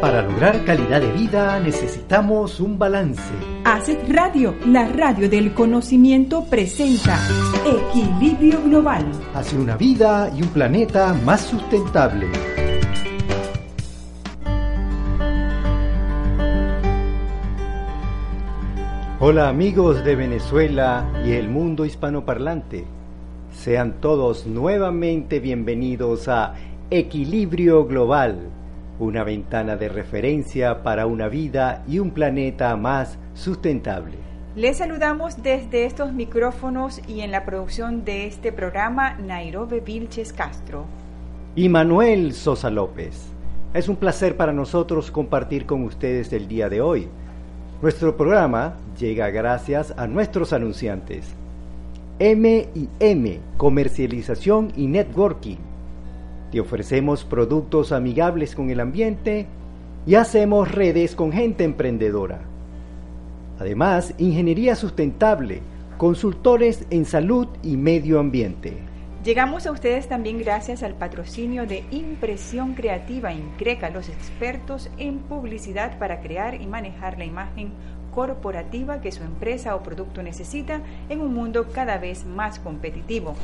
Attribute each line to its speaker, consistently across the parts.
Speaker 1: Para lograr calidad de vida necesitamos un balance.
Speaker 2: Acet Radio, la radio del conocimiento, presenta Equilibrio Global.
Speaker 1: Hacia una vida y un planeta más sustentable. Hola amigos de Venezuela y el mundo hispanoparlante. Sean todos nuevamente bienvenidos a Equilibrio Global una ventana de referencia para una vida y un planeta más sustentable.
Speaker 2: Les saludamos desde estos micrófonos y en la producción de este programa Nairobi Vilches Castro.
Speaker 1: Y Manuel Sosa López. Es un placer para nosotros compartir con ustedes el día de hoy. Nuestro programa llega gracias a nuestros anunciantes. M&M, Comercialización y Networking te ofrecemos productos amigables con el ambiente y hacemos redes con gente emprendedora. Además, ingeniería sustentable, consultores en salud y medio ambiente.
Speaker 2: Llegamos a ustedes también gracias al patrocinio de Impresión Creativa Increca, los expertos en publicidad para crear y manejar la imagen corporativa que su empresa o producto necesita en un mundo cada vez más competitivo.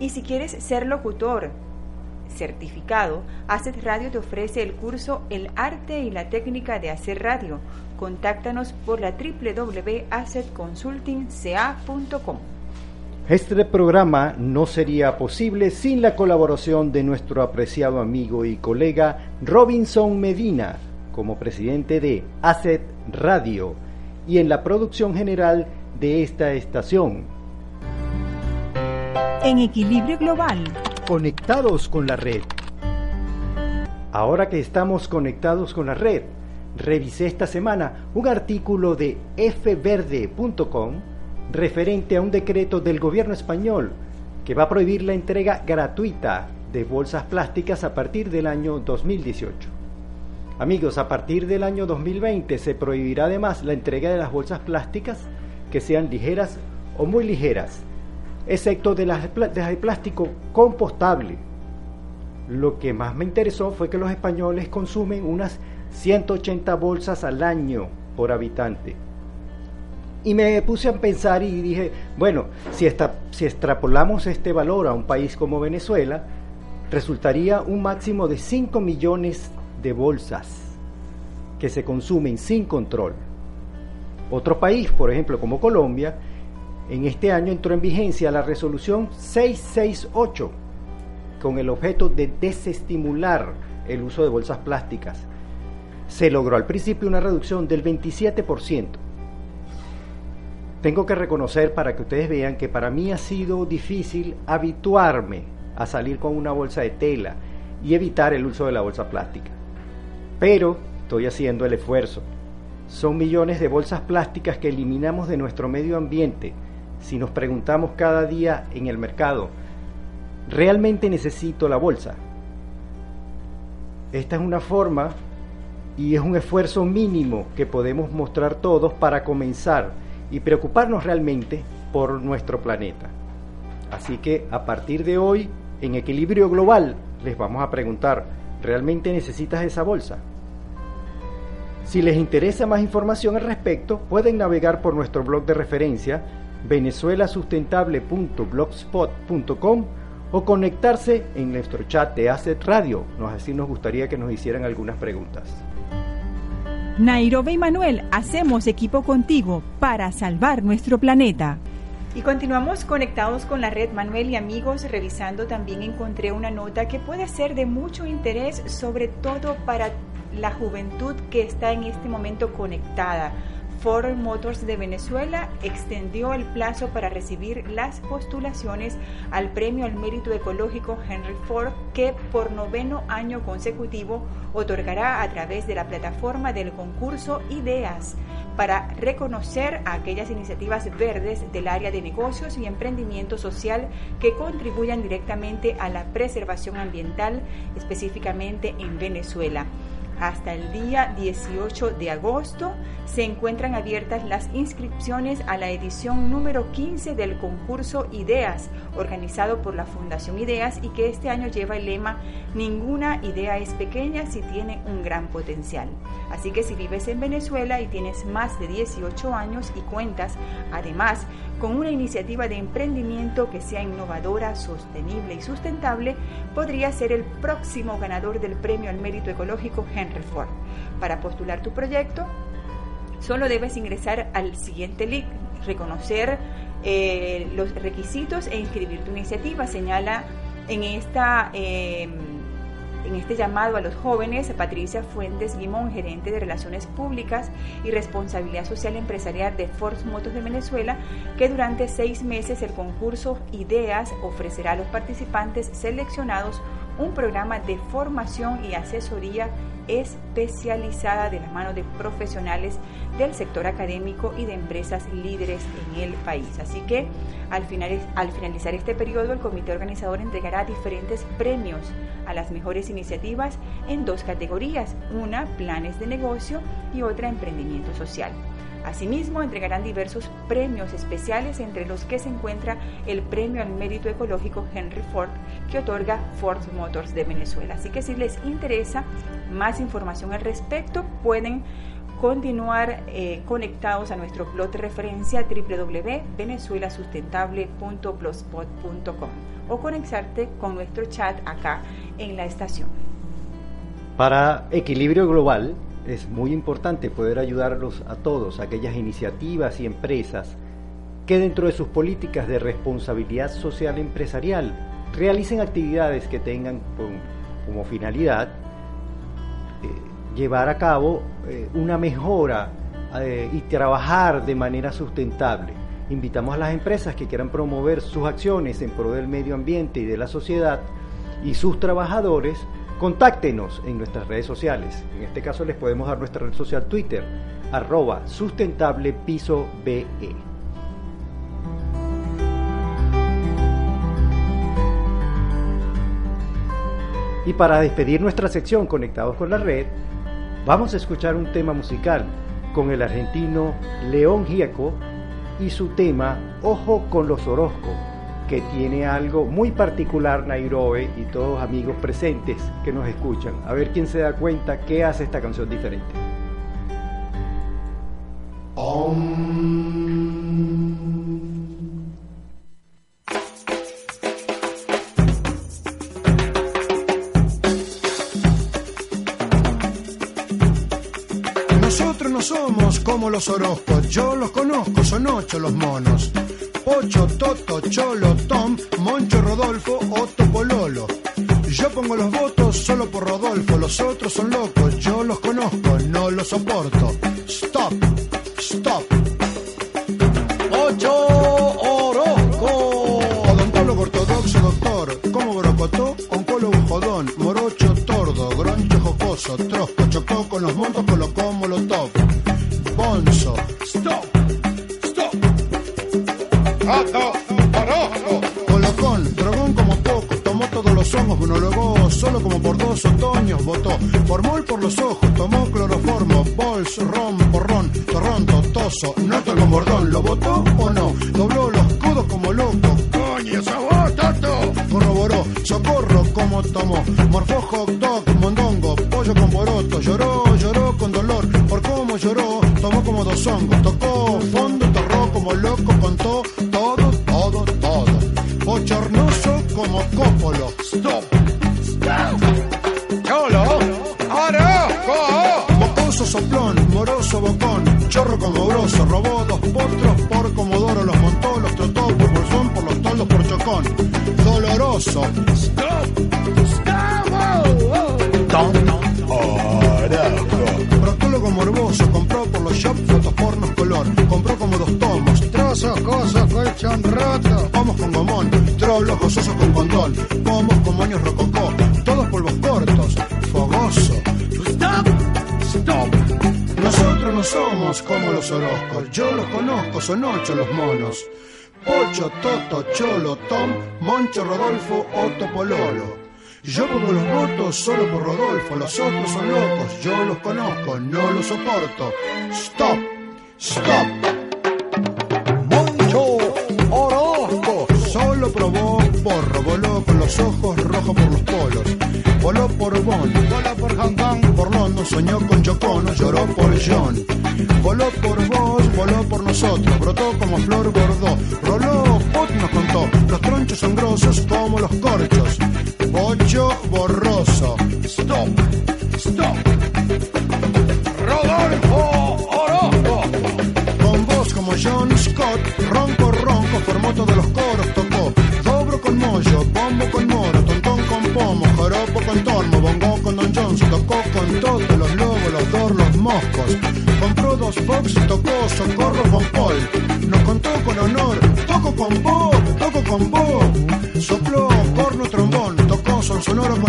Speaker 2: Y si quieres ser locutor, certificado, Asset Radio te ofrece el curso El arte y la técnica de hacer radio. Contáctanos por la www.assetconsultingca.com.
Speaker 1: Este programa no sería posible sin la colaboración de nuestro apreciado amigo y colega Robinson Medina como presidente de Asset Radio y en la producción general de esta estación.
Speaker 2: En equilibrio global
Speaker 1: conectados con la red. Ahora que estamos conectados con la red, revisé esta semana un artículo de fverde.com referente a un decreto del gobierno español que va a prohibir la entrega gratuita de bolsas plásticas a partir del año 2018. Amigos, a partir del año 2020 se prohibirá además la entrega de las bolsas plásticas que sean ligeras o muy ligeras excepto de las de plástico compostable. Lo que más me interesó fue que los españoles consumen unas 180 bolsas al año por habitante. Y me puse a pensar y dije, bueno, si, si extrapolamos este valor a un país como Venezuela, resultaría un máximo de 5 millones de bolsas que se consumen sin control. Otro país, por ejemplo, como Colombia, en este año entró en vigencia la resolución 668 con el objeto de desestimular el uso de bolsas plásticas. Se logró al principio una reducción del 27%. Tengo que reconocer para que ustedes vean que para mí ha sido difícil habituarme a salir con una bolsa de tela y evitar el uso de la bolsa plástica. Pero estoy haciendo el esfuerzo. Son millones de bolsas plásticas que eliminamos de nuestro medio ambiente si nos preguntamos cada día en el mercado, ¿realmente necesito la bolsa? Esta es una forma y es un esfuerzo mínimo que podemos mostrar todos para comenzar y preocuparnos realmente por nuestro planeta. Así que a partir de hoy, en equilibrio global, les vamos a preguntar, ¿realmente necesitas esa bolsa? Si les interesa más información al respecto, pueden navegar por nuestro blog de referencia venezuelasustentable.blogspot.com o conectarse en nuestro chat de Asset Radio. Nos así nos gustaría que nos hicieran algunas preguntas.
Speaker 2: Nairobi y Manuel, hacemos equipo contigo para salvar nuestro planeta. Y continuamos conectados con la red Manuel y amigos, revisando también encontré una nota que puede ser de mucho interés, sobre todo para la juventud que está en este momento conectada Ford Motors de Venezuela extendió el plazo para recibir las postulaciones al Premio al Mérito Ecológico Henry Ford que por noveno año consecutivo otorgará a través de la plataforma del concurso Ideas para reconocer a aquellas iniciativas verdes del área de negocios y emprendimiento social que contribuyan directamente a la preservación ambiental, específicamente en Venezuela. Hasta el día 18 de agosto se encuentran abiertas las inscripciones a la edición número 15 del concurso Ideas, organizado por la Fundación Ideas y que este año lleva el lema Ninguna idea es pequeña si tiene un gran potencial. Así que si vives en Venezuela y tienes más de 18 años y cuentas, además, con una iniciativa de emprendimiento que sea innovadora, sostenible y sustentable, podría ser el próximo ganador del Premio al Mérito Ecológico Henry Ford. Para postular tu proyecto, solo debes ingresar al siguiente link, reconocer eh, los requisitos e inscribir tu iniciativa. Señala en esta... Eh, en este llamado a los jóvenes, Patricia Fuentes Limón, gerente de Relaciones Públicas y Responsabilidad Social Empresarial de Ford Motos de Venezuela, que durante seis meses el concurso Ideas ofrecerá a los participantes seleccionados un programa de formación y asesoría especializada de la mano de profesionales del sector académico y de empresas líderes en el país. Así que al finalizar este periodo, el comité organizador entregará diferentes premios a las mejores iniciativas en dos categorías, una planes de negocio y otra emprendimiento social. Asimismo, entregarán diversos premios especiales, entre los que se encuentra el Premio al Mérito Ecológico Henry Ford, que otorga Ford Motors de Venezuela. Así que si les interesa más información al respecto, pueden continuar eh, conectados a nuestro blog de referencia www.venezuelasustentable.blogspot.com o conectarte con nuestro chat acá en la estación.
Speaker 1: Para equilibrio global, es muy importante poder ayudarlos a todos, aquellas iniciativas y empresas que dentro de sus políticas de responsabilidad social empresarial realicen actividades que tengan como finalidad eh, llevar a cabo eh, una mejora eh, y trabajar de manera sustentable. Invitamos a las empresas que quieran promover sus acciones en pro del medio ambiente y de la sociedad y sus trabajadores Contáctenos en nuestras redes sociales. En este caso les podemos dar nuestra red social Twitter, arroba sustentable piso BE. Y para despedir nuestra sección Conectados con la Red, vamos a escuchar un tema musical con el argentino León Gieco y su tema Ojo con los Orozcos que tiene algo muy particular Nairobi y todos amigos presentes que nos escuchan. A ver quién se da cuenta qué hace esta canción diferente.
Speaker 3: Nosotros no somos como los Orozcos, yo los conozco, son ocho los monos. Ocho, Toto, Cholo, Tom, Moncho, Rodolfo, Otto, Pololo. Yo pongo los votos solo por Rodolfo, los otros son locos, yo los conozco, no los soporto. Stop, stop. Ocho, Orozco. Odontólogo ortodoxo, doctor, como brocotó, oncólogo jodón, morocho, tordo, groncho, jocoso, trosco, chocó con los montos, Yo pongo los votos solo por Rodolfo, los otros son locos, yo los conozco, no los soporto. Stop, stop. Moncho Orozco, solo probó porro, voló con los ojos rojos por los polos. Voló por Bonn, voló por Hong por London, soñó con Chocono, lloró por John. Voló por vos, voló por nosotros, brotó como flor bordó. Roló, Pot nos contó, los tronchos son grosos como los corchos. Ocho borroso. Stop, stop. Rodolfo Orozco. Con voz como John Scott, ronco, ronco, formó todos los coros, tocó. Dobro con mollo, bombo con moro, tontón con pomo, joropo con tormo, bongo con Don Jones, tocó con todos los lobos, los dor, los moscos. Compró dos box, tocó socorro con Paul. Nos contó con honor, toco con Bob, toco con Bob. Sopló tocó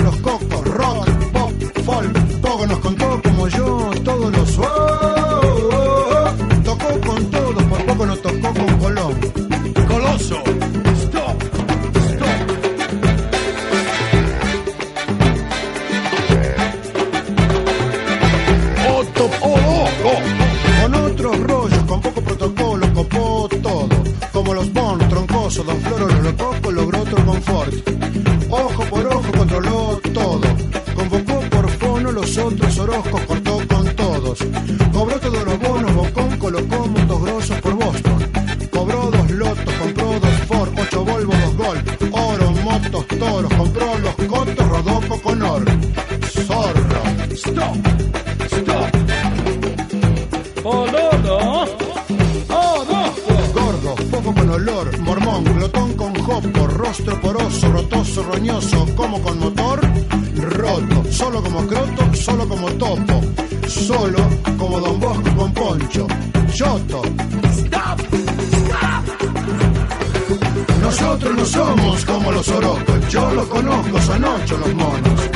Speaker 3: mormón, glotón con jopo, rostro poroso, rotoso, roñoso, como con motor, roto, solo como croto, solo como topo, solo como Don Bosco con poncho, choto. Nosotros no somos como los orocos, yo los conozco, son ocho los monos.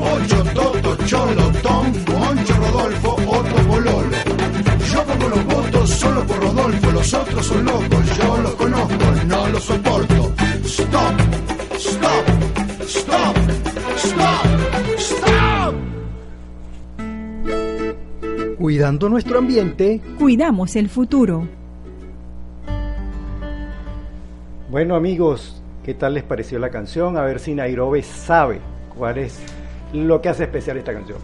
Speaker 3: Ocho, Toto, Cholo, Tom, Moncho, Rodolfo, Otto, Pololo. Yo pongo los solo por Rodolfo, los otros son locos, yo los conozco, no los soporto. Stop, stop, stop, stop, stop.
Speaker 1: Cuidando nuestro ambiente.
Speaker 2: Cuidamos el futuro.
Speaker 1: Bueno amigos, ¿qué tal les pareció la canción? A ver si Nairobi sabe cuál es lo que hace especial esta canción.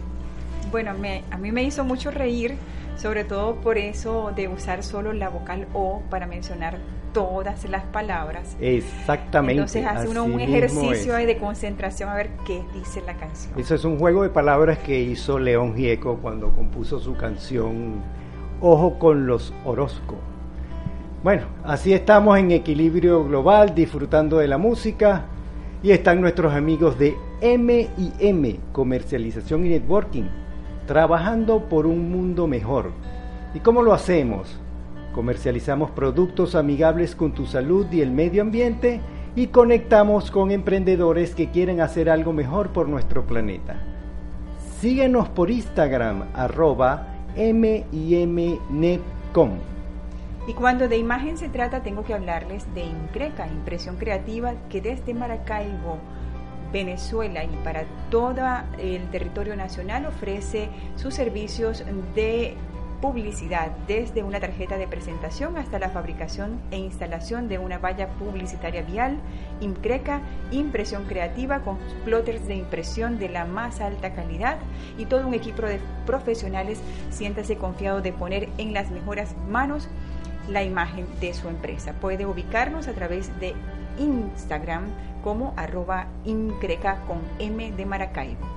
Speaker 2: Bueno, me, a mí me hizo mucho reír, sobre todo por eso de usar solo la vocal O para mencionar todas las palabras.
Speaker 1: Exactamente.
Speaker 2: Entonces hace uno un ejercicio
Speaker 1: es.
Speaker 2: de concentración a ver qué dice la canción.
Speaker 1: Eso es un juego de palabras que hizo León Gieco cuando compuso su canción Ojo con los Orozco. Bueno, así estamos en equilibrio global, disfrutando de la música. Y están nuestros amigos de M&M, Comercialización y Networking, trabajando por un mundo mejor. ¿Y cómo lo hacemos? Comercializamos productos amigables con tu salud y el medio ambiente y conectamos con emprendedores que quieren hacer algo mejor por nuestro planeta. Síguenos por Instagram, arroba mimnetcom.
Speaker 2: Y cuando de imagen se trata, tengo que hablarles de Increca, impresión creativa, que desde Maracaibo, Venezuela y para todo el territorio nacional ofrece sus servicios de publicidad, desde una tarjeta de presentación hasta la fabricación e instalación de una valla publicitaria vial, Increca, impresión creativa con plotters de impresión de la más alta calidad y todo un equipo de profesionales siéntase confiado de poner en las mejores manos la imagen de su empresa. Puede ubicarnos a través de Instagram como arroba increca con M de Maracaibo.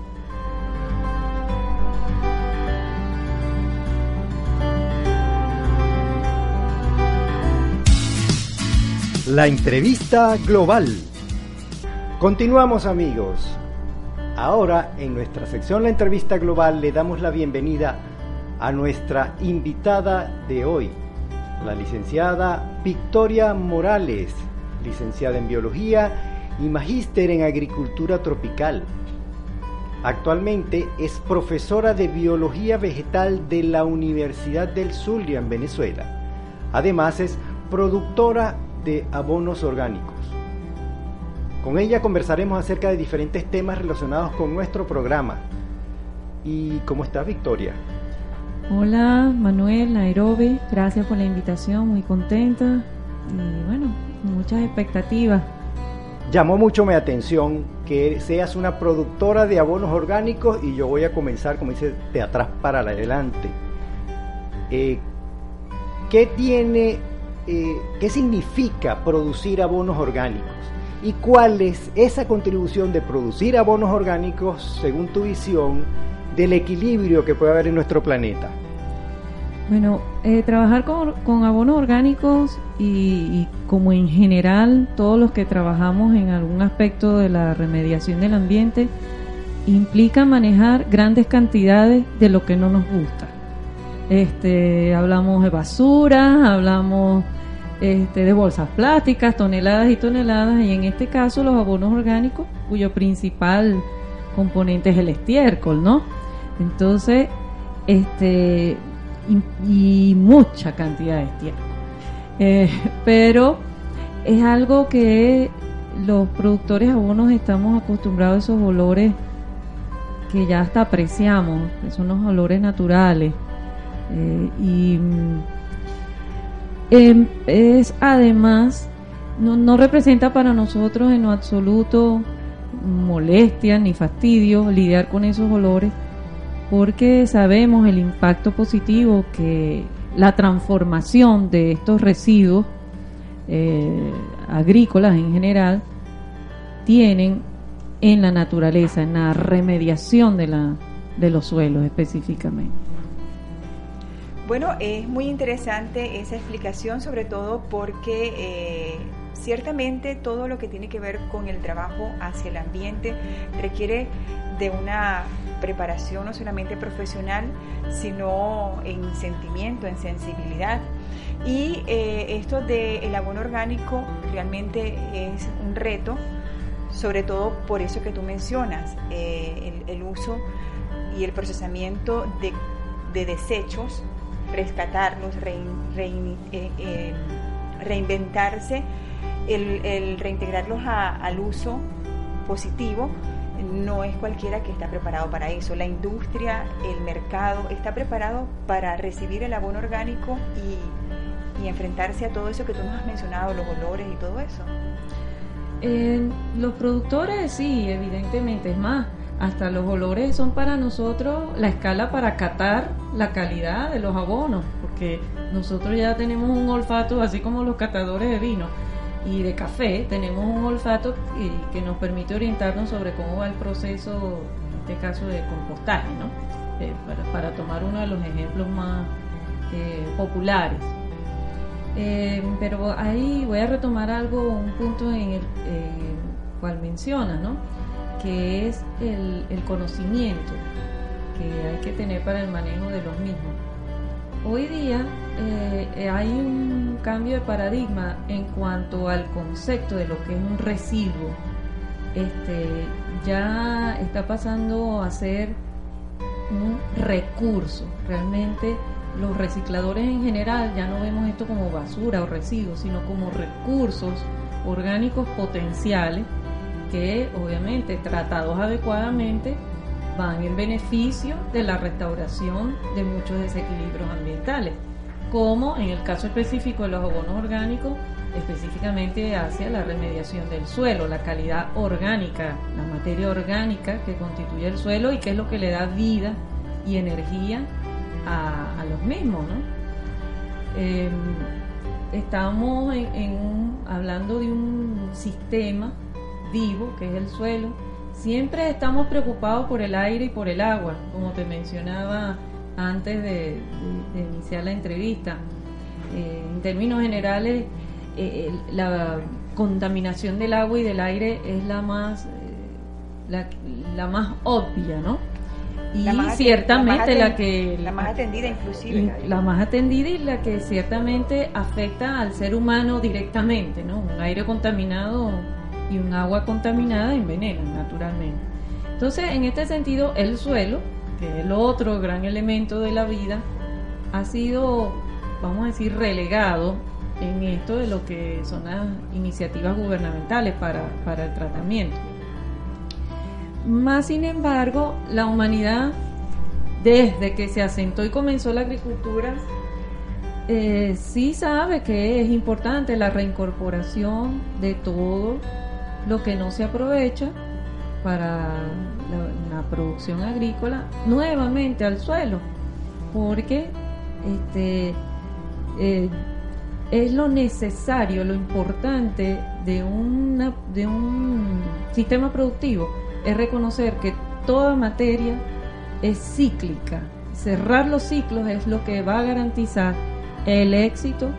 Speaker 1: La entrevista global. Continuamos amigos. Ahora en nuestra sección La entrevista global le damos la bienvenida a nuestra invitada de hoy, la licenciada Victoria Morales, licenciada en biología y magíster en agricultura tropical. Actualmente es profesora de biología vegetal de la Universidad del Zulia en Venezuela. Además es productora de abonos orgánicos. Con ella conversaremos acerca de diferentes temas relacionados con nuestro programa. ¿Y cómo está Victoria?
Speaker 4: Hola Manuel, Nairobi, gracias por la invitación, muy contenta y bueno, muchas expectativas.
Speaker 1: Llamó mucho mi atención que seas una productora de abonos orgánicos y yo voy a comenzar, como dice, de atrás para adelante. Eh, ¿Qué tiene, eh, qué significa producir abonos orgánicos? ¿Y cuál es esa contribución de producir abonos orgánicos, según tu visión, del equilibrio que puede haber en nuestro planeta?
Speaker 4: Bueno, eh, trabajar con, abonos orgánicos y, como en general todos los que trabajamos en algún aspecto de la remediación del ambiente implica manejar grandes cantidades de lo que no nos gusta. Este, hablamos de basura, hablamos este, de bolsas plásticas, toneladas y toneladas, y en este caso los abonos orgánicos, cuyo principal componente es el estiércol, ¿no? Entonces, este, y, mucha cantidad de estiércol. Eh, pero es algo que los productores abonos estamos acostumbrados a esos olores que ya hasta apreciamos, que son los olores naturales. Eh, y mm, em, es además, no, no representa para nosotros en lo absoluto molestia ni fastidio lidiar con esos olores porque sabemos el impacto positivo que la transformación de estos residuos eh, agrícolas en general tienen en la naturaleza, en la remediación de, la, de los suelos específicamente.
Speaker 2: Bueno, es muy interesante esa explicación, sobre todo porque eh, ciertamente todo lo que tiene que ver con el trabajo hacia el ambiente requiere de una preparación no solamente profesional, sino en sentimiento, en sensibilidad. Y eh, esto del abono orgánico realmente es un reto, sobre todo por eso que tú mencionas, eh, el, uso y el procesamiento de, desechos, rescatarlos, eh, reinventarse, el, reintegrarlos al uso positivo no es cualquiera que está preparado para eso. La industria, el mercado está preparado para recibir el abono orgánico y, enfrentarse a todo eso que tú nos has mencionado, los olores y todo eso.
Speaker 4: los productores sí, evidentemente, es más, hasta los olores son para nosotros la escala para catar la calidad de los abonos, porque nosotros ya tenemos un olfato así como los catadores de vino y de café tenemos un olfato que nos permite orientarnos sobre cómo va el proceso, en este caso de compostaje, ¿no? Eh, para, tomar uno de los ejemplos más eh, populares. Eh, pero ahí voy a retomar algo, un punto en el cual menciona, ¿no? que es el conocimiento que hay que tener para el manejo de los mismos. Hoy día eh, eh, hay un cambio de paradigma en cuanto al concepto de lo que es un residuo. Este, ya está pasando a ser un recurso. Realmente los recicladores en general ya no vemos esto como basura o residuos, sino como recursos orgánicos potenciales que obviamente tratados adecuadamente van en beneficio de la restauración de muchos desequilibrios ambientales como en el caso específico de los abonos orgánicos, específicamente hacia la remediación del suelo, la calidad orgánica, la materia orgánica que constituye el suelo y que es lo que le da vida y energía a, los mismos. Em, estamos hablando de un sistema vivo que es el suelo. Siempre estamos preocupados por el aire y por el agua, como te mencionaba antes de, iniciar la entrevista. Eh, en términos generales, eh, la contaminación del agua y del aire es la más, eh, la, más obvia, ¿no? Y ciertamente la, que...
Speaker 2: La más atendida inclusive.
Speaker 4: La, más atendida y la que ciertamente afecta al ser humano directamente, ¿no? Un aire contaminado y un agua contaminada envenenan naturalmente. Entonces, en este sentido, el suelo que el otro gran elemento de la vida, ha sido, vamos a decir, relegado en esto de lo que son las iniciativas gubernamentales para, para el tratamiento. Más sin embargo, la humanidad, desde que se asentó y comenzó la agricultura, eh, sí sabe que es importante la reincorporación de todo lo que no se aprovecha para la, producción agrícola nuevamente al suelo, porque este, eh, es lo necesario, lo importante de, de un sistema productivo, es reconocer que toda materia es cíclica. Cerrar los ciclos es lo que va a garantizar el éxito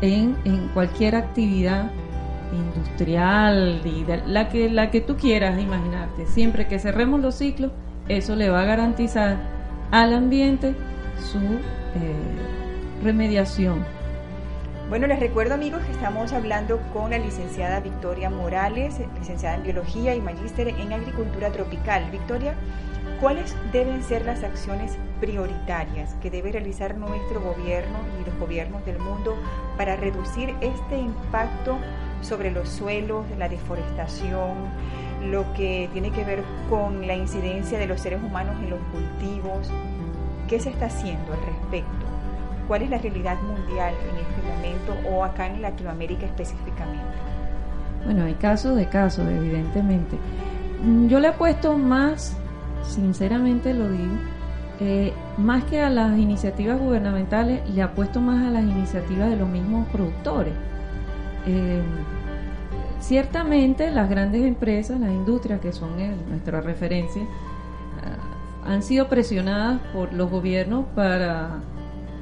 Speaker 4: en, en cualquier actividad industrial, la, que, la que tú quieras imaginarte. Siempre que cerremos los ciclos, eso le va a garantizar al ambiente su eh, remediación.
Speaker 2: Bueno, les recuerdo amigos que estamos hablando con la licenciada Victoria Morales, licenciada en Biología y magíster en Agricultura Tropical. Victoria, ¿cuáles deben ser las acciones prioritarias que debe realizar nuestro gobierno y los gobiernos del mundo para reducir este impacto sobre los suelos, la deforestación, lo que tiene que ver con la incidencia de los seres humanos en los cultivos? ¿Qué se está haciendo al respecto? ¿Cuál es la realidad mundial en este momento o acá en Latinoamérica específicamente?
Speaker 4: Bueno, hay casos de casos, evidentemente. Yo le he puesto más, sinceramente lo digo, eh, más que a las iniciativas gubernamentales, le apuesto más a las iniciativas de los mismos productores. Eh, ciertamente las grandes empresas, las industrias que son nuestra referencia, ah, han sido presionadas por los gobiernos para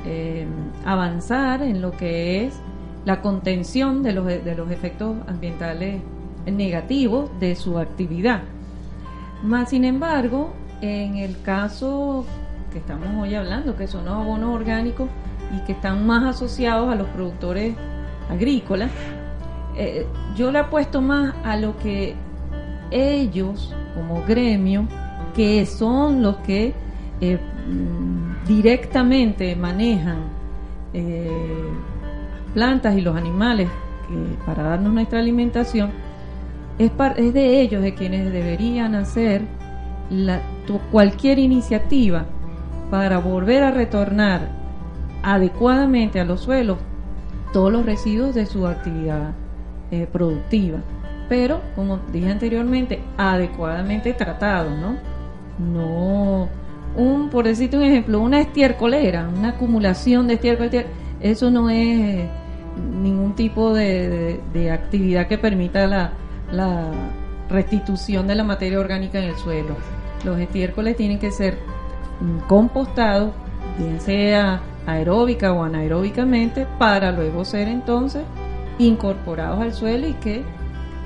Speaker 4: eh, avanzar en lo que es la contención de los, de los efectos ambientales negativos de su actividad. Más sin embargo, en el caso que estamos hoy hablando, que son los abonos orgánicos y que están más asociados a los productores agrícolas, eh, yo le apuesto más a lo que ellos, como gremio, que son los que eh, mm, directamente manejan eh, plantas y los animales para darnos nuestra alimentación, es, de ellos de quienes deberían hacer cualquier iniciativa para volver a retornar adecuadamente a los suelos todos los residuos de su actividad eh, productiva. Pero, como dije anteriormente, adecuadamente tratados, ¿no? No, un, por decirte un ejemplo, una estiércolera, una acumulación de estiércol, eso no es ningún tipo de, actividad que permita la, restitución de la materia orgánica en el suelo. Los estiércoles tienen que ser compostado, bien sea aeróbica o anaeróbicamente, para luego ser entonces incorporados al suelo y que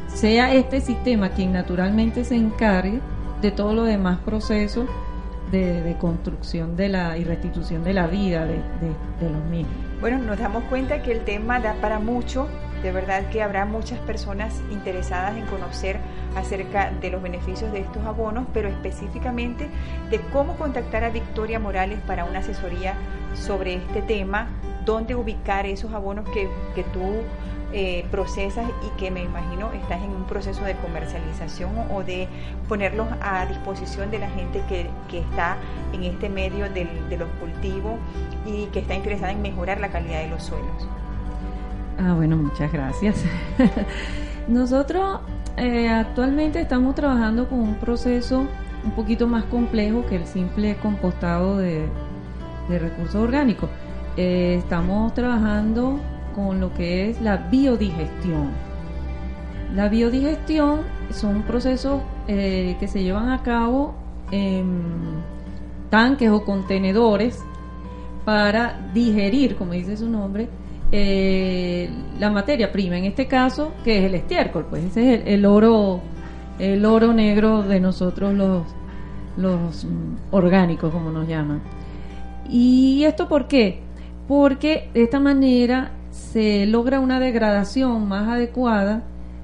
Speaker 4: sea este sistema quien naturalmente se encargue de todo lo demás procesos de, construcción de la y restitución de la vida de, de los mismos.
Speaker 2: Bueno, nos damos cuenta que el tema da para mucho, de verdad que habrá muchas personas interesadas en conocer acerca de los beneficios de estos abonos, pero específicamente de cómo contactar a Victoria Morales para una asesoría sobre este tema, dónde ubicar esos abonos que, que tú eh, procesas y que me imagino estás en un proceso de comercialización o de ponerlos a disposición de la gente que, que está en este medio del, de los cultivos y que está interesada en mejorar la calidad de los suelos.
Speaker 4: Ah, bueno, muchas gracias. Nosotros eh, actualmente estamos trabajando con un proceso un poquito más complejo que el simple compostado de, recursos orgánicos. Eh, estamos trabajando con lo que es la biodigestión. La biodigestión son procesos eh, que se llevan a cabo en tanques o contenedores para digerir, como dice su nombre, eh, la materia prima, en este caso, que es el estiércol, pues ese es el, oro, el oro negro de nosotros los, los orgánicos, como nos llaman. ¿Y esto por qué? Porque de esta manera se logra una degradación más adecuada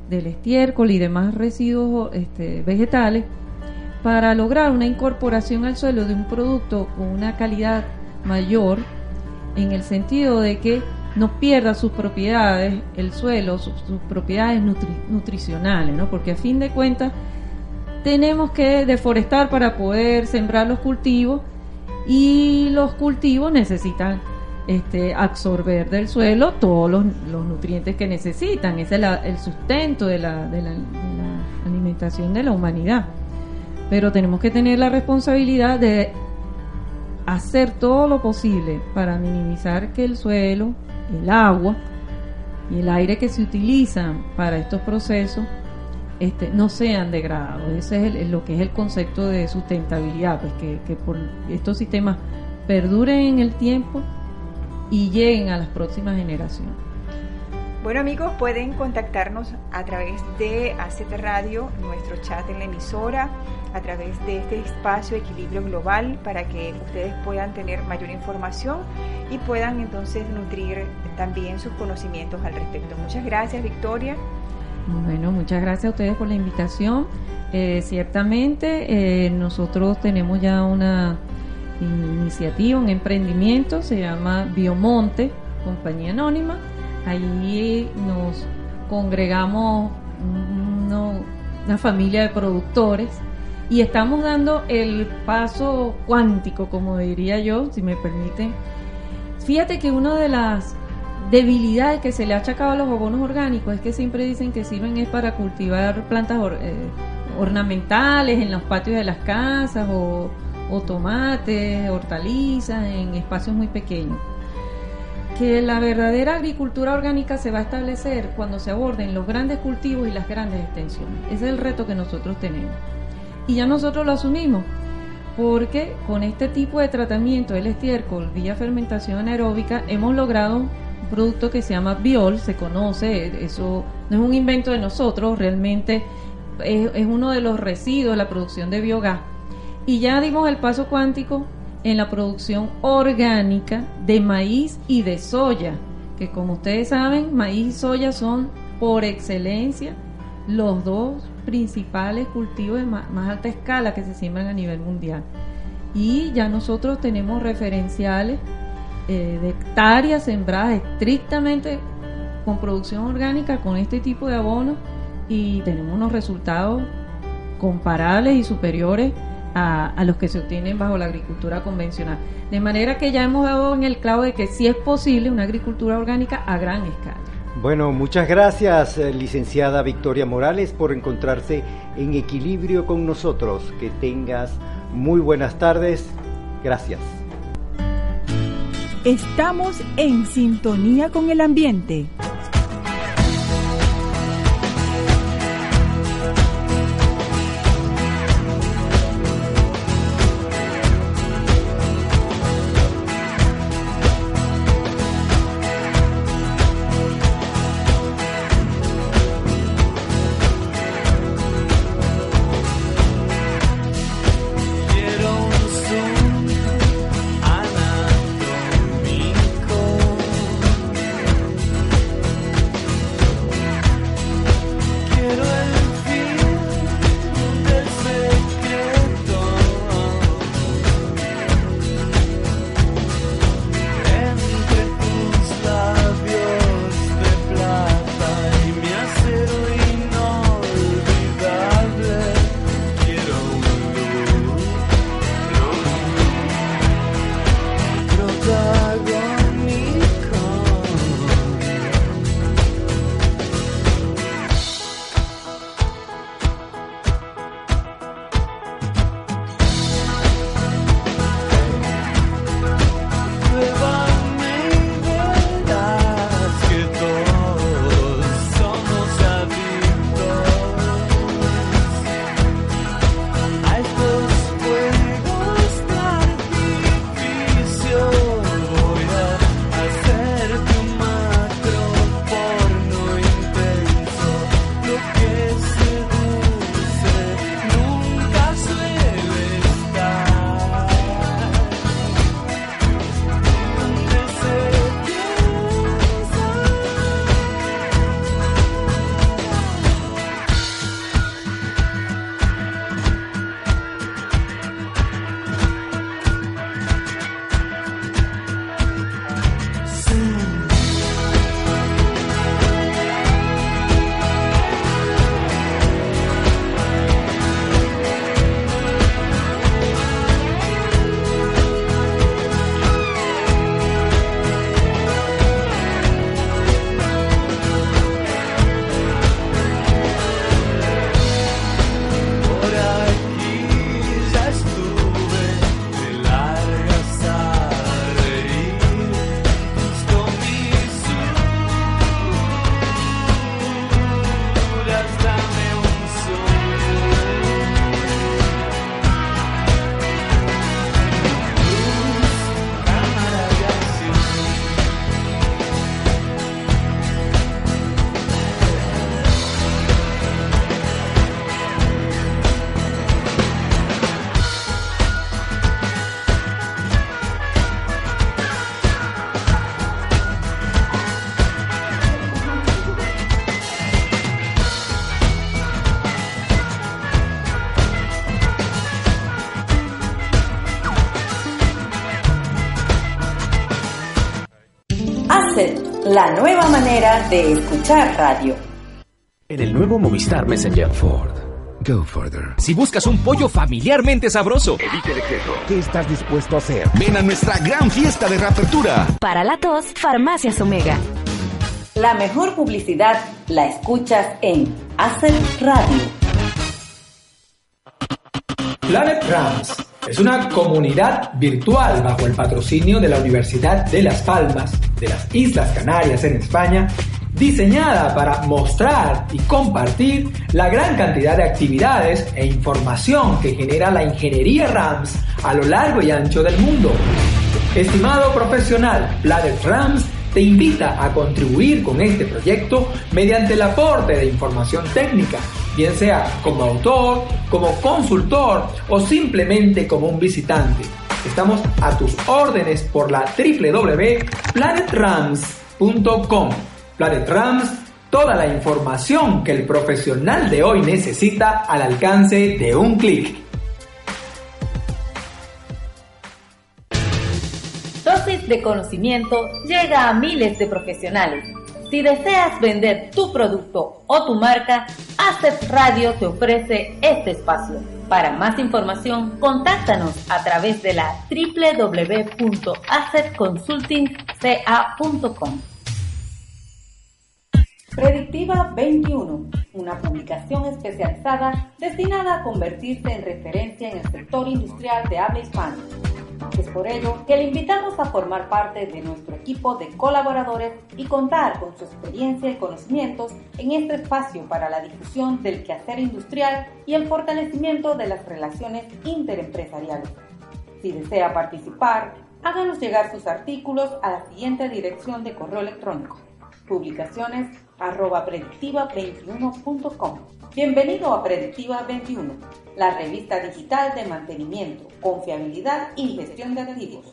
Speaker 4: del estiércol y demás residuos este, vegetales para lograr una incorporación al suelo de un producto con una calidad mayor en el sentido de que no pierda sus propiedades, el suelo, sus, propiedades nutricionales, ¿no? Porque a fin de cuentas tenemos que deforestar para poder sembrar los cultivos y los cultivos necesitan este, absorber del suelo todos los, nutrientes que necesitan. Ese es el sustento de la, de la alimentación de la humanidad. Pero tenemos que tener la responsabilidad de hacer todo lo posible para minimizar que el suelo, el agua y el aire que se utilizan para estos procesos este, no sean degradados. Ese es lo que es el concepto de sustentabilidad, pues que, que por estos sistemas perduren en el tiempo y lleguen a las próximas generaciones.
Speaker 2: Bueno amigos, pueden contactarnos a través de ACT Radio, nuestro chat en la emisora, a través de este espacio Equilibrio Global para que ustedes puedan tener mayor información y puedan entonces nutrir también sus conocimientos al respecto. Muchas gracias Victoria.
Speaker 4: Bueno, muchas gracias a ustedes por la invitación. Eh, ciertamente eh, nosotros tenemos ya una iniciativa, un emprendimiento, se llama Biomonte, compañía anónima Allí nos congregamos una familia de productores y estamos dando el paso cuántico, como diría yo, si me permiten. Fíjate que una de las debilidades que se le ha achacado a los abonos orgánicos es que siempre dicen que sirven es para cultivar plantas eh, ornamentales en los patios de las casas o tomates, hortalizas en espacios muy pequeños que la verdadera agricultura orgánica se va a establecer cuando se aborden los grandes cultivos y las grandes extensiones. Ese es el reto que nosotros tenemos. Y ya nosotros lo asumimos, porque con este tipo de tratamiento del estiércol vía fermentación anaeróbica hemos logrado un producto que se llama biol, se conoce, eso no es un invento de nosotros, realmente es, es uno de los residuos de la producción de biogás. Y ya dimos el paso cuántico en la producción orgánica de maíz y de soya, que como ustedes saben, maíz y soya son por excelencia los dos principales cultivos de más, alta escala que se siembran a nivel mundial. Y ya nosotros tenemos referenciales eh, de hectáreas sembradas estrictamente con producción orgánica, con este tipo de abono, y tenemos unos resultados comparables y superiores a, los que se obtienen bajo la agricultura convencional. De manera que ya hemos dado en el clavo de que sí es posible una agricultura orgánica a gran escala.
Speaker 1: Bueno, muchas gracias, eh, licenciada Victoria Morales, por encontrarse en equilibrio con nosotros. Que tengas muy buenas tardes. Gracias.
Speaker 2: Estamos en sintonía con el ambiente.
Speaker 5: Manera de escuchar radio.
Speaker 6: En el nuevo Movistar Messenger Ford. Go further. Si buscas un pollo familiarmente sabroso, evite el exceso. ¿Qué estás dispuesto a hacer? Ven a nuestra gran fiesta de reapertura.
Speaker 5: Para la tos, Farmacias Omega. La mejor publicidad la escuchas en Asset Radio.
Speaker 7: Planet Rams es una comunidad virtual bajo el patrocinio de la Universidad de Las Palmas de las Islas Canarias en España, diseñada para mostrar y compartir la gran cantidad de actividades e información que genera la ingeniería RAMS a lo largo y ancho del mundo. Estimado profesional, Planet RAMS te invita a contribuir con este proyecto mediante el aporte de información técnica, bien sea como autor, como consultor o simplemente como un visitante. Estamos a tus órdenes por la www.planetrams.com. Planet Rams, toda la información que el profesional de hoy necesita al alcance de un clic.
Speaker 5: Dosis de conocimiento llega a miles de profesionales. Si deseas vender tu producto o tu marca, Asset Radio te ofrece este espacio. Para más información, contáctanos a través de la www.assetconsultingca.com. Predictiva 21, una publicación especializada destinada a convertirse en referencia en el sector industrial de habla hispana. Es por ello que le invitamos a formar parte de nuestro equipo de colaboradores y contar con su experiencia y conocimientos en este espacio para la difusión del quehacer industrial y el fortalecimiento de las relaciones interempresariales. Si desea participar, háganos llegar sus artículos a la siguiente dirección de correo electrónico publicaciones arroba predictiva21.com. Bienvenido a Predictiva 21, la revista digital de mantenimiento, confiabilidad y gestión de activos.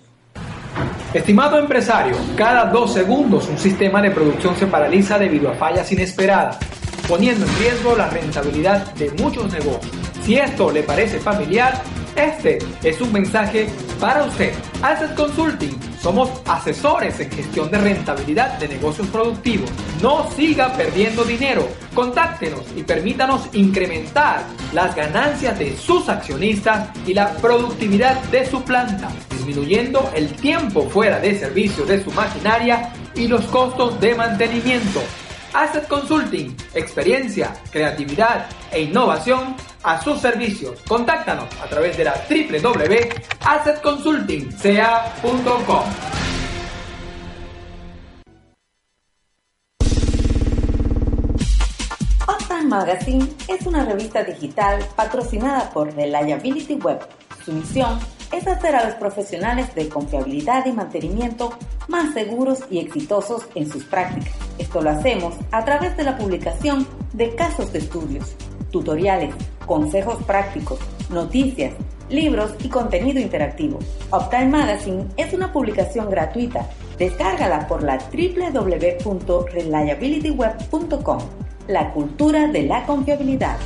Speaker 7: Estimado empresario, cada dos segundos un sistema de producción se paraliza debido a fallas inesperadas, poniendo en riesgo la rentabilidad de muchos negocios. Si esto le parece familiar, este es un mensaje para usted. Asset Consulting. Somos asesores en gestión de rentabilidad de negocios productivos. No siga perdiendo dinero. Contáctenos y permítanos incrementar las ganancias de sus accionistas y la productividad de su planta, disminuyendo el tiempo fuera de servicio de su maquinaria y los costos de mantenimiento. Asset Consulting, experiencia, creatividad e innovación a sus servicios. Contáctanos a través de la www.assetconsultingca.com.
Speaker 5: Uptime Magazine es una revista digital patrocinada por Reliability Web. Su misión es hacer a los profesionales de confiabilidad y mantenimiento más seguros y exitosos en sus prácticas. Esto lo hacemos a través de la publicación de casos de estudios, tutoriales, consejos prácticos, noticias, libros y contenido interactivo. Uptime Magazine es una publicación gratuita. Descárgala por la www.reliabilityweb.com. La cultura de la confiabilidad.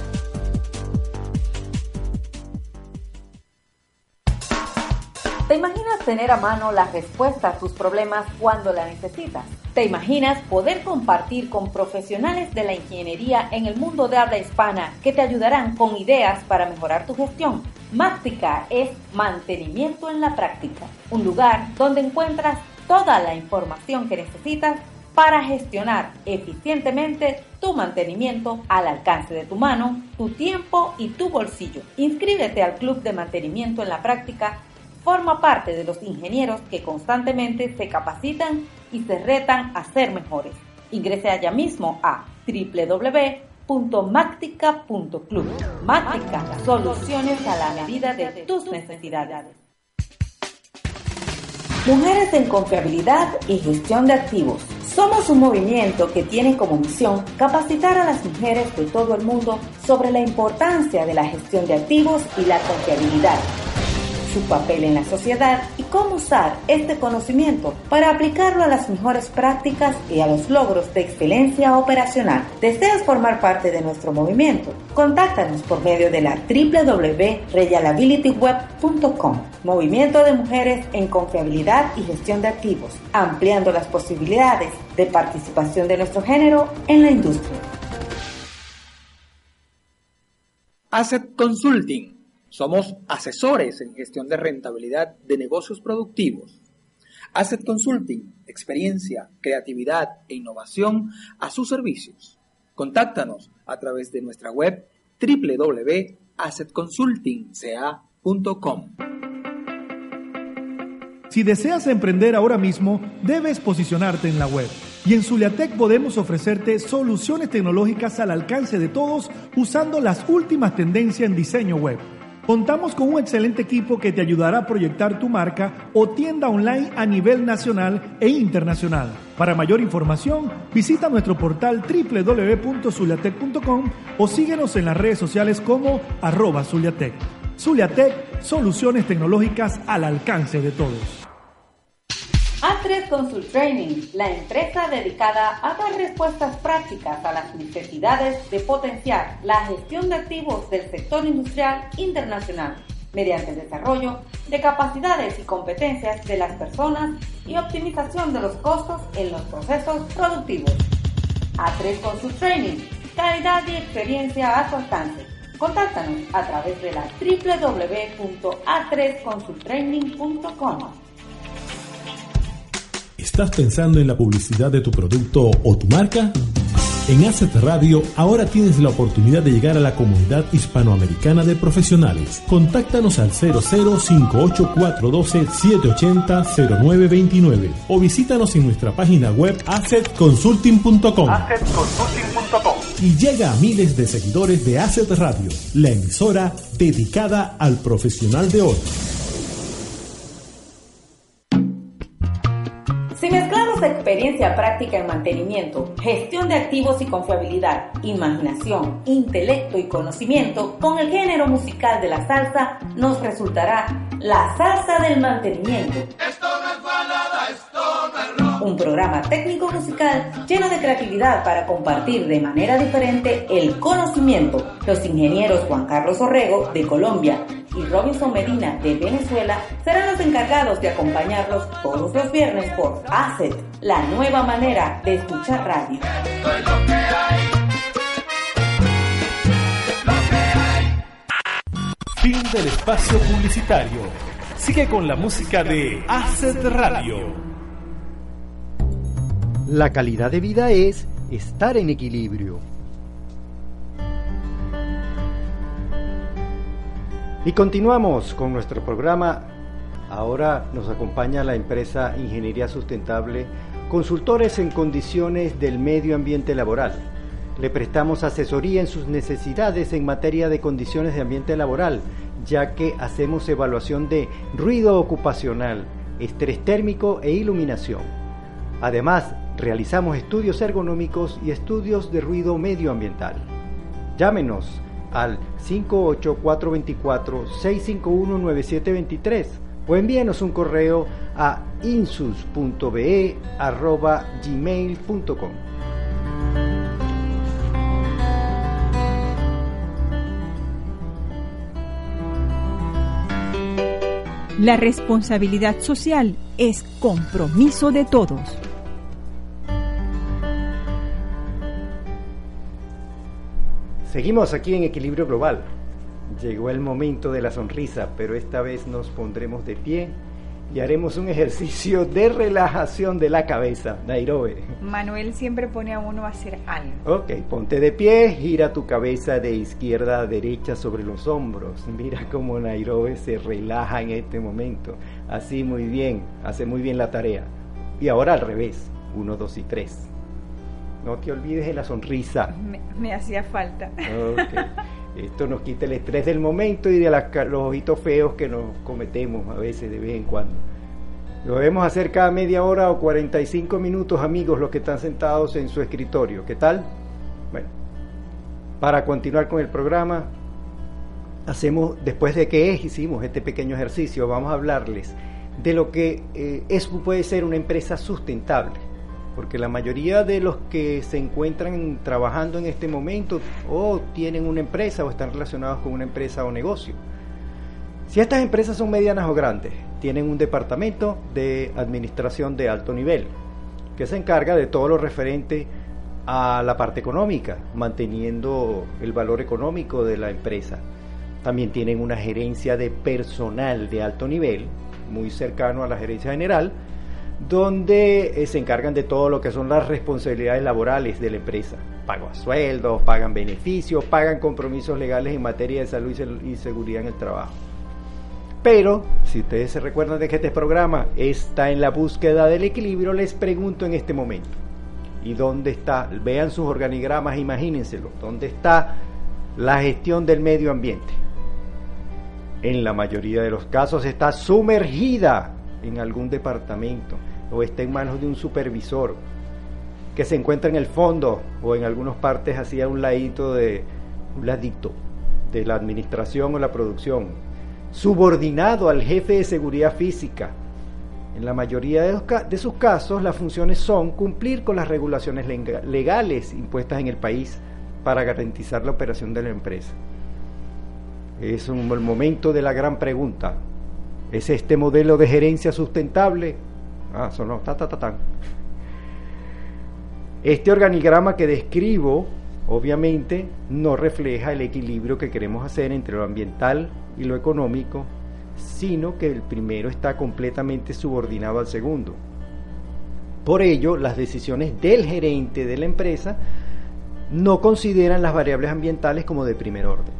Speaker 5: ¿Te imaginas tener a mano la respuesta a tus problemas cuando la necesitas? ¿Te imaginas poder compartir con profesionales de la ingeniería en el mundo de habla hispana que te ayudarán con ideas para mejorar tu gestión? Máctica es mantenimiento en la práctica, un lugar donde encuentras toda la información que necesitas para gestionar eficientemente tu mantenimiento al alcance de tu mano, tu tiempo y tu bolsillo. Inscríbete al Club de Mantenimiento en la Práctica forma parte de los ingenieros que constantemente se capacitan y se retan a ser mejores. Ingrese allá mismo a www.mactica.club. Máctica, soluciones a la medida de tus necesidades. Mujeres en confiabilidad y gestión de activos. Somos un movimiento que tiene como misión capacitar a las mujeres de todo el mundo sobre la importancia de la gestión de activos y la confiabilidad su papel en la sociedad y cómo usar este conocimiento para aplicarlo a las mejores prácticas y a los logros de excelencia operacional. ¿Deseas formar parte de nuestro movimiento? Contáctanos por medio de la www.reliabilityweb.com. Movimiento de Mujeres en Confiabilidad y Gestión de Activos, ampliando las posibilidades de participación de nuestro género en la industria.
Speaker 7: Asset Consulting. Somos asesores en gestión de rentabilidad de negocios productivos. Asset Consulting, experiencia, creatividad e innovación a sus servicios. Contáctanos a través de nuestra web www.assetconsultingca.com.
Speaker 8: Si deseas emprender ahora mismo, debes posicionarte en la web. Y en Zuliatec podemos ofrecerte soluciones tecnológicas al alcance de todos usando las últimas tendencias en diseño web. Contamos con un excelente equipo que te ayudará a proyectar tu marca o tienda online a nivel nacional e internacional. Para mayor información, visita nuestro portal www.zuliatec.com o síguenos en las redes sociales como arroba Zuliatec. Soluciones tecnológicas al alcance de todos.
Speaker 5: A3 Consult Training, la empresa dedicada a dar respuestas prácticas a las necesidades de potenciar la gestión de activos del sector industrial internacional mediante el desarrollo de capacidades y competencias de las personas y optimización de los costos en los procesos productivos. A3 Consult Training, calidad y experiencia a su alcance. Contáctanos a través de la www.a3consulttraining.com.
Speaker 9: ¿Estás pensando en la publicidad de tu producto o tu marca? En Asset Radio ahora tienes la oportunidad de llegar a la comunidad hispanoamericana de profesionales. Contáctanos al 0058-412-780-0929 o visítanos en nuestra página web assetconsulting.com. Y llega a miles de seguidores de Asset Radio, la emisora dedicada al profesional de hoy.
Speaker 5: Si mezclamos experiencia práctica en mantenimiento, gestión de activos y confiabilidad, imaginación, intelecto y conocimiento con el género musical de la salsa, nos resultará la salsa del mantenimiento. Un programa técnico musical lleno de creatividad para compartir de manera diferente el conocimiento. Los ingenieros Juan Carlos Orrego de Colombia y Robinson Medina de Venezuela serán los encargados de acompañarlos todos los viernes por ACET, la nueva manera de escuchar radio.
Speaker 9: Fin del espacio publicitario. Sigue con la música de ACET Radio.
Speaker 1: La calidad de vida es estar en equilibrio. Y continuamos con nuestro programa. Ahora nos acompaña la empresa Ingeniería Sustentable, consultores en condiciones del medio ambiente laboral. Le prestamos asesoría en sus necesidades en materia de condiciones de ambiente laboral, ya que hacemos evaluación de ruido ocupacional, estrés térmico e iluminación. Además, realizamos estudios ergonómicos y estudios de ruido medioambiental. Llámenos al 58424-651-9723 o envíenos un correo a insus.be.gmail.com.
Speaker 2: La responsabilidad social es compromiso de todos.
Speaker 1: Seguimos aquí en Equilibrio Global. Llegó el momento de la sonrisa, pero esta vez nos pondremos de pie y haremos un ejercicio de relajación de la cabeza. Nairobi.
Speaker 2: Manuel siempre pone a uno a hacer algo.
Speaker 1: Ok, ponte de pie, gira tu cabeza de izquierda a derecha sobre los hombros. Mira cómo Nairobi se relaja en este momento. Así muy bien, hace muy bien la tarea. Y ahora al revés, uno, dos y tres. No te olvides de la sonrisa.
Speaker 2: Me, hacía falta.
Speaker 1: Esto nos quita el estrés del momento y de los ojitos feos que nos cometemos a veces de vez en cuando. Lo debemos hacer cada media hora o 45 minutos, amigos, los que están sentados en su escritorio. ¿Qué tal? Bueno, para continuar con el programa, hacemos, después de que hicimos este pequeño ejercicio, vamos a hablarles de lo que eh, es, puede ser una empresa sustentable. Porque la mayoría de los que se encuentran trabajando en este momento o tienen una empresa o están relacionados con una empresa o negocio. Si estas empresas son medianas o grandes, tienen un departamento de administración de alto nivel que se encarga de todo lo referente a la parte económica, manteniendo el valor económico de la empresa. También tienen una gerencia de personal de alto nivel, muy cercano a la gerencia general, donde eh, se encargan de todo lo que son las responsabilidades laborales de la empresa. Pago a sueldos, pagan beneficios, pagan compromisos legales en materia de salud y seguridad en el trabajo. Pero, si ustedes se recuerdan de que este programa está en la búsqueda del equilibrio, les pregunto en este momento, ¿y dónde está? Vean sus organigramas, imagínenselo, ¿dónde está la gestión del medio ambiente? En la mayoría de los casos está sumergida en algún departamento o está en manos de un supervisor que se encuentra en el fondo o en algunas partes así a un ladito de un ladito de la administración o la producción subordinado al jefe de seguridad física. En la mayoría de, sus casos, las funciones son cumplir con las regulaciones legales impuestas en el país para garantizar la operación de la empresa. Es un, el momento de la gran pregunta. ¿Es este modelo de gerencia sustentable? Ah, sonó, ta, ta. Este organigrama que describo, obviamente, no refleja el equilibrio que queremos hacer entre lo ambiental y lo económico, sino que el primero está completamente subordinado al segundo. Por ello, las decisiones del gerente de la empresa no consideran las variables ambientales como de primer orden.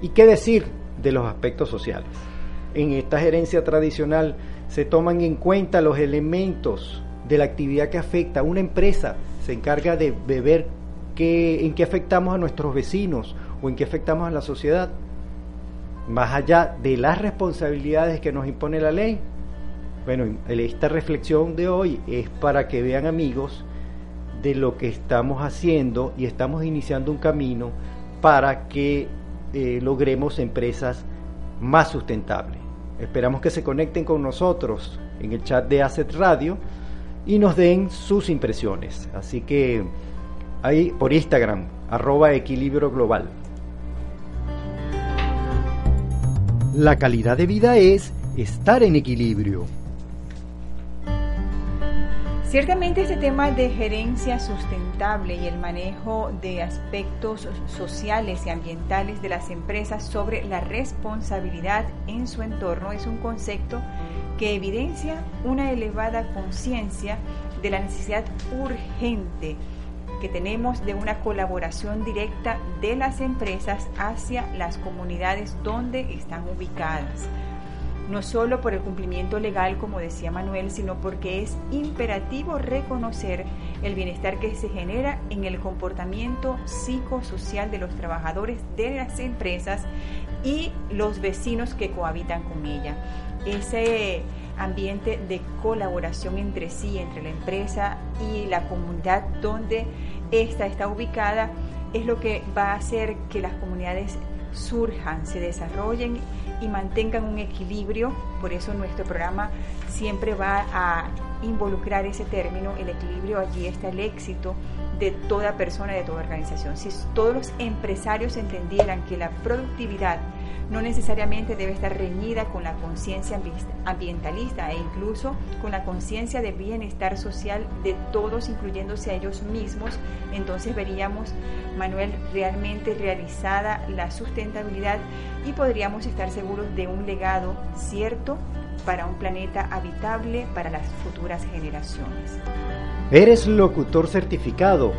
Speaker 1: ¿Y qué decir de los aspectos sociales? En esta gerencia tradicional se toman en cuenta los elementos de la actividad que afecta una empresa, se encarga de ver en qué afectamos a nuestros vecinos o en qué afectamos a la sociedad más allá de las responsabilidades que nos impone la ley. Bueno, esta reflexión de hoy es para que vean amigos de lo que estamos haciendo y estamos iniciando un camino para que eh, logremos empresas más sustentables. Esperamos que se conecten con nosotros en el chat de Asset Radio y nos den sus impresiones. Así que ahí por Instagram, arroba equilibrio global. La calidad de vida es estar en equilibrio.
Speaker 2: Ciertamente este tema de gerencia sustentable y el manejo de aspectos sociales y ambientales de las empresas sobre la responsabilidad en su entorno es un concepto que evidencia una elevada conciencia de la necesidad urgente que tenemos de una colaboración directa de las empresas hacia las comunidades donde están ubicadas. No solo por el cumplimiento legal, como decía Manuel, sino porque es imperativo reconocer el bienestar que se genera en el comportamiento psicosocial de los trabajadores de las empresas y los vecinos que cohabitan con ella. Ese ambiente de colaboración entre sí, entre la empresa y la comunidad donde esta está ubicada, es lo que va a hacer que las comunidades surjan, se desarrollen y mantengan un equilibrio. Por eso nuestro programa siempre va a involucrar ese término, el equilibrio, allí está el éxito de toda persona, de toda organización. Si todos los empresarios entendieran que la productividad no necesariamente debe estar reñida con la conciencia ambientalista e incluso con la conciencia de bienestar social de todos, incluyéndose a ellos mismos, entonces veríamos, Manuel, realmente realizada la sustentabilidad y podríamos estar seguros de un legado cierto para un planeta habitable para las futuras generaciones.
Speaker 1: Eres locutor certificado,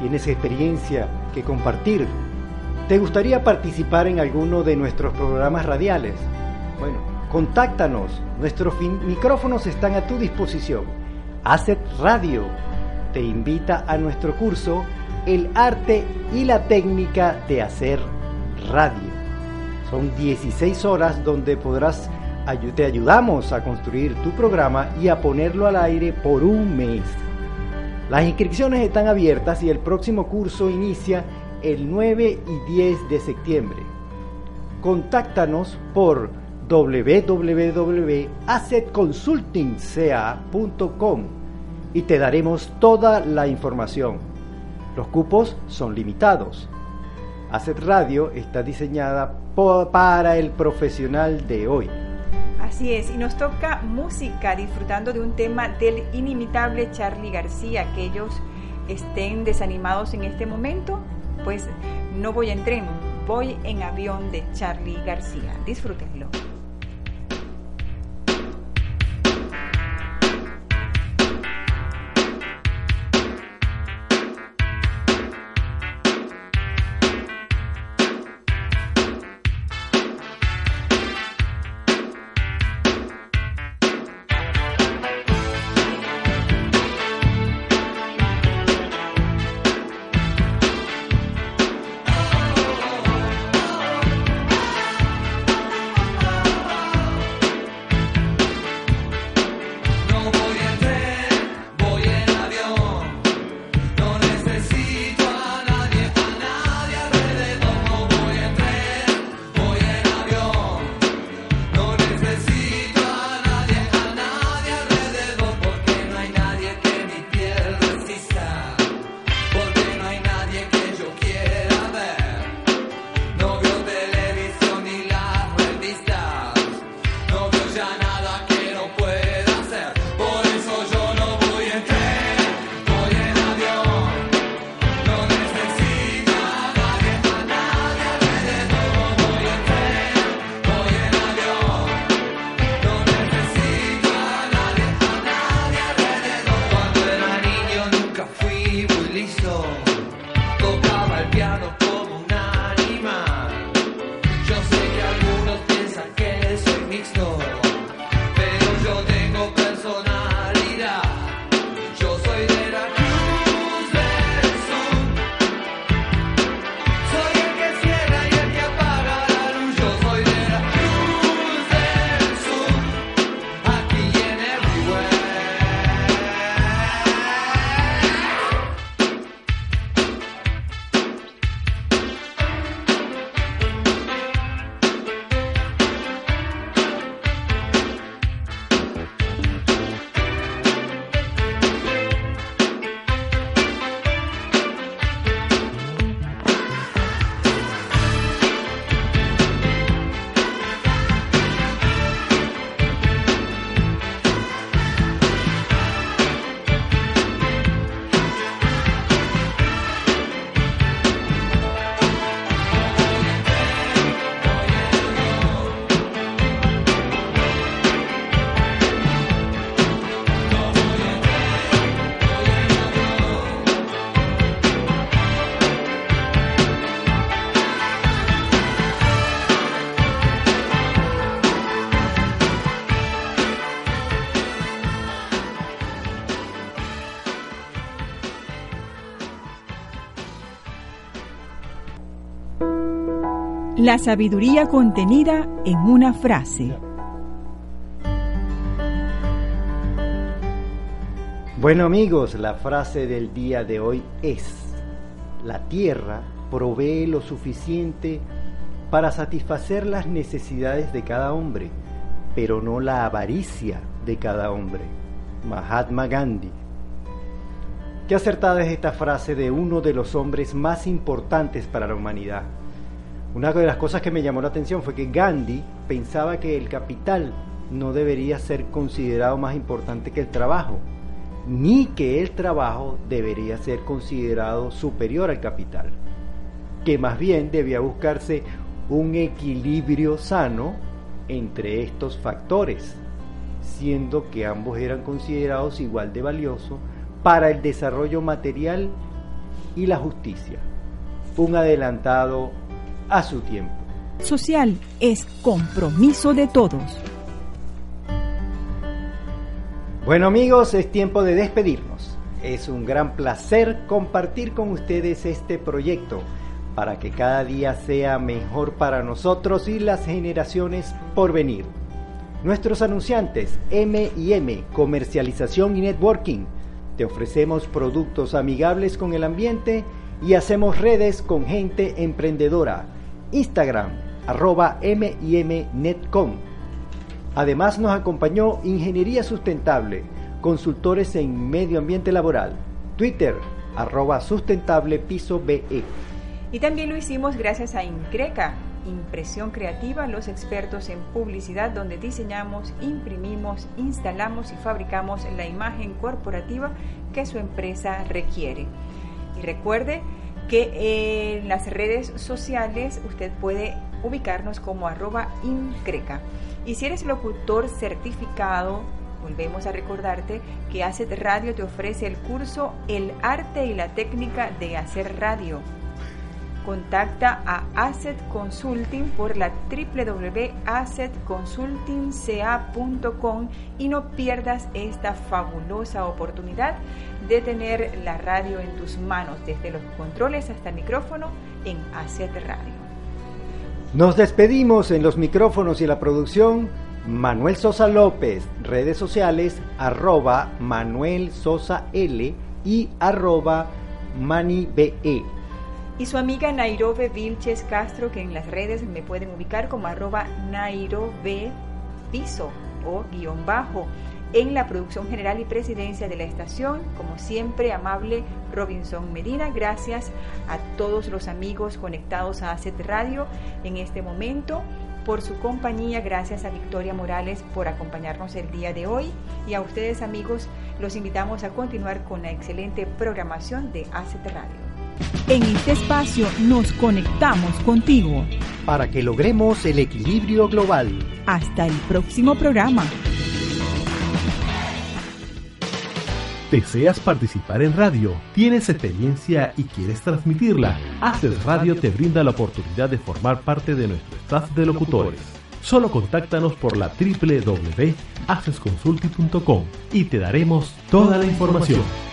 Speaker 1: tienes experiencia que compartir ¿Te gustaría participar en alguno de nuestros programas radiales? Bueno, contáctanos. Nuestros micrófonos están a tu disposición. Asset Radio te invita a nuestro curso El arte y la técnica de hacer radio. Son 16 horas donde podrás te ayudamos a construir tu programa y a ponerlo al aire por un mes. Las inscripciones están abiertas y el próximo curso inicia el 9 y 10 de septiembre. contáctanos por www.assetconsultingca.com y te daremos toda la información. Los cupos son limitados. Asset Radio está diseñada para el profesional de hoy.
Speaker 10: Así es, y nos toca música disfrutando de un tema del inimitable Charlie García. Aquellos estén desanimados en este momento, pues no voy en tren, voy en avión de Charlie García. Disfrútenlo. La sabiduría contenida en una frase.
Speaker 1: Bueno amigos, la frase del día de hoy es, la tierra provee lo suficiente para satisfacer las necesidades de cada hombre, pero no la avaricia de cada hombre. Mahatma Gandhi. Qué acertada es esta frase de uno de los hombres más importantes para la humanidad una de las cosas que me llamó la atención fue que Gandhi pensaba que el capital no debería ser considerado más importante que el trabajo, ni que el trabajo debería ser considerado superior al capital, que más bien debía buscarse un equilibrio sano entre estos factores, siendo que ambos eran considerados igual de valiosos para el desarrollo material y la justicia. Un adelantado a su tiempo.
Speaker 10: Social es compromiso de todos.
Speaker 1: Bueno amigos, es tiempo de despedirnos. Es un gran placer compartir con ustedes este proyecto para que cada día sea mejor para nosotros y las generaciones por venir. Nuestros anunciantes M&M Comercialización y Networking te ofrecemos productos amigables con el ambiente y hacemos redes con gente emprendedora Instagram, arroba mimnetcom. Además nos acompañó Ingeniería Sustentable, consultores en medio ambiente laboral. Twitter, arroba sustentable piso BE.
Speaker 2: Y también lo hicimos gracias a Increca, Impresión Creativa, los expertos en publicidad donde diseñamos, imprimimos, instalamos y fabricamos la imagen corporativa que su empresa requiere. Y recuerde que en las redes sociales usted puede ubicarnos como arroba increca. Y si eres locutor certificado, volvemos a recordarte que Acet Radio te ofrece el curso El arte y la técnica de hacer radio. Contacta a Asset Consulting por la www.assetconsultingca.com y no pierdas esta fabulosa oportunidad de tener la radio en tus manos, desde los controles hasta el micrófono en Asset Radio.
Speaker 1: Nos despedimos en los micrófonos y la producción. Manuel Sosa López, redes sociales, arroba Manuel Sosa L y arroba ManiBE.
Speaker 2: Y su amiga Nairobe Vilches Castro, que en las redes me pueden ubicar como arroba Nairobe Piso o guion bajo. En la producción general y presidencia de la estación, como siempre, amable Robinson Medina. Gracias a todos los amigos conectados a ACET Radio en este momento por su compañía. Gracias a Victoria Morales por acompañarnos el día de hoy. Y a ustedes amigos, los invitamos a continuar con la excelente programación de ACET Radio.
Speaker 11: En este espacio nos conectamos contigo.
Speaker 1: Para que logremos el equilibrio global.
Speaker 11: Hasta el próximo programa.
Speaker 9: ¿Deseas participar en radio? ¿Tienes experiencia y quieres transmitirla? Haces Radio te brinda la oportunidad de formar parte de nuestro staff de locutores. Solo contáctanos por la www.accessconsulting.com y te daremos toda la información.